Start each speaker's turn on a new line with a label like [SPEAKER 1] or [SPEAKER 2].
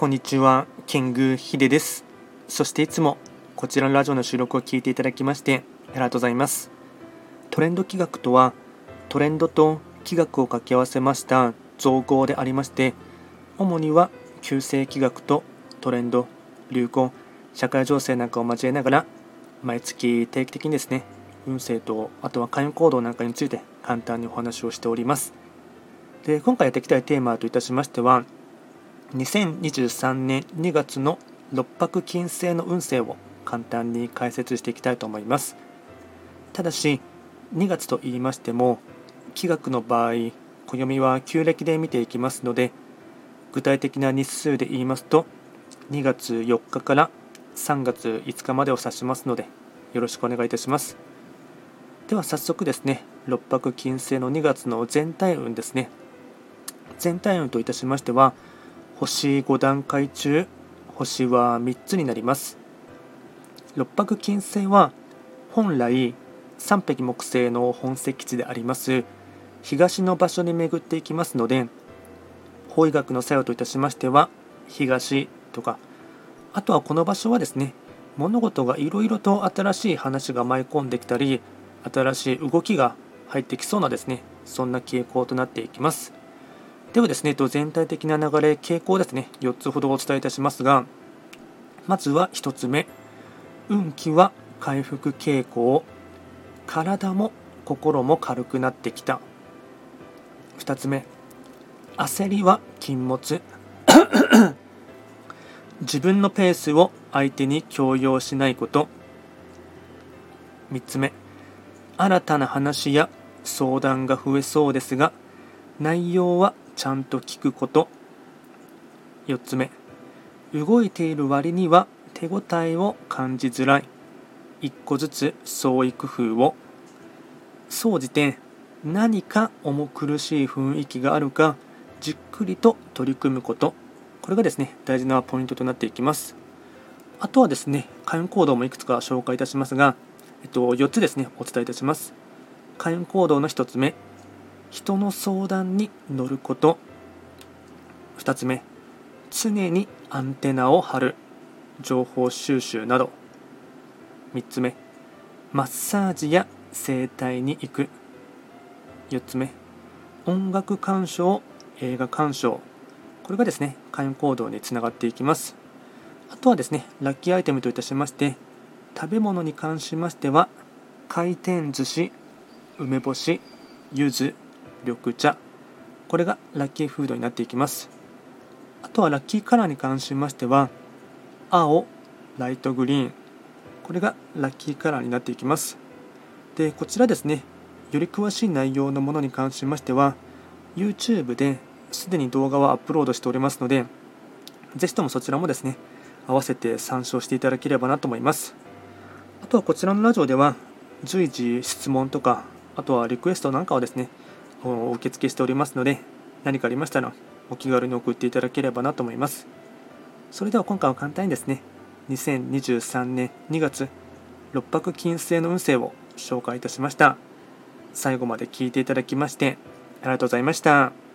[SPEAKER 1] こんにちは、キングヒデです。そしていつもこちらのラジオの収録を聞いていただきましてありがとうございます。トレンド企画とは、トレンドと企画を掛け合わせました造語でありまして、主には旧世企画とトレンド、流行、社会情勢なんかを交えながら、毎月定期的にですね、運勢とあとは関与行動なんかについて簡単にお話をしております。で今回やっていきたいテーマといたしましては2023年2月の六白金星の運勢を簡単に解説していきたいと思います。ただし2月と言いましても気学の場合暦は旧暦で見ていきますので具体的な日数で言いますと2月4日から3月5日までを指しますのでよろしくお願いいたします。では早速ですね六白金星の2月の全体運ですね。全体運といたしましては星5段階中星は3つになります。六白金星は本来三匹木星の本石地であります。東の場所に巡っていきますので法医学の作用といたしましては東とか。あとはこの場所はですね物事がいろいろと新しい話が舞い込んできたり新しい動きが入ってきそうなですねそんな傾向となっていきます。ではですね、全体的な流れ、傾向ですね、4つほどお伝えいたしますが、まずは1つ目、運気は回復傾向、体も心も軽くなってきた。2つ目、焦りは禁物。自分のペースを相手に強要しないこと。3つ目、新たな話や相談が増えそうですが、内容はちゃんと聞くこと。4つ目。動いている割には手応えを感じづらい。1個ずつ創意工夫を。総じて何か重苦しい雰囲気があるかじっくりと取り組むこと。これがですね大事なポイントとなっていきます。あとはですね開運行動もいくつか紹介いたしますが、えっと、4つですねお伝えいたします。開運行動の1つ目。人の相談に乗ること。2つ目常にアンテナを張る。情報収集など。3つ目マッサージや整体に行く。4つ目音楽鑑賞映画鑑賞。これがですね開運行動につながっていきます。あとはですねラッキーアイテムといたしまして食べ物に関しましては回転寿司梅干し柚子緑茶。これがラッキーフードになっていきます。あとはラッキーカラーに関しましては青ライトグリーン。これがラッキーカラーになっていきます。でこちらですね。より詳しい内容のものに関しましては YouTube ですでに動画はアップロードしておりますのでぜひともそちらもですね合わせて参照していただければなと思います。あとはこちらのラジオでは随時質問とかあとはリクエストなんかをですねお受付しておりますので何かありましたらお気軽に送っていただければなと思いますそれでは今回は簡単にですね2023年2月六白金星の運勢を紹介いたしました最後まで聞いていただきましてありがとうございました。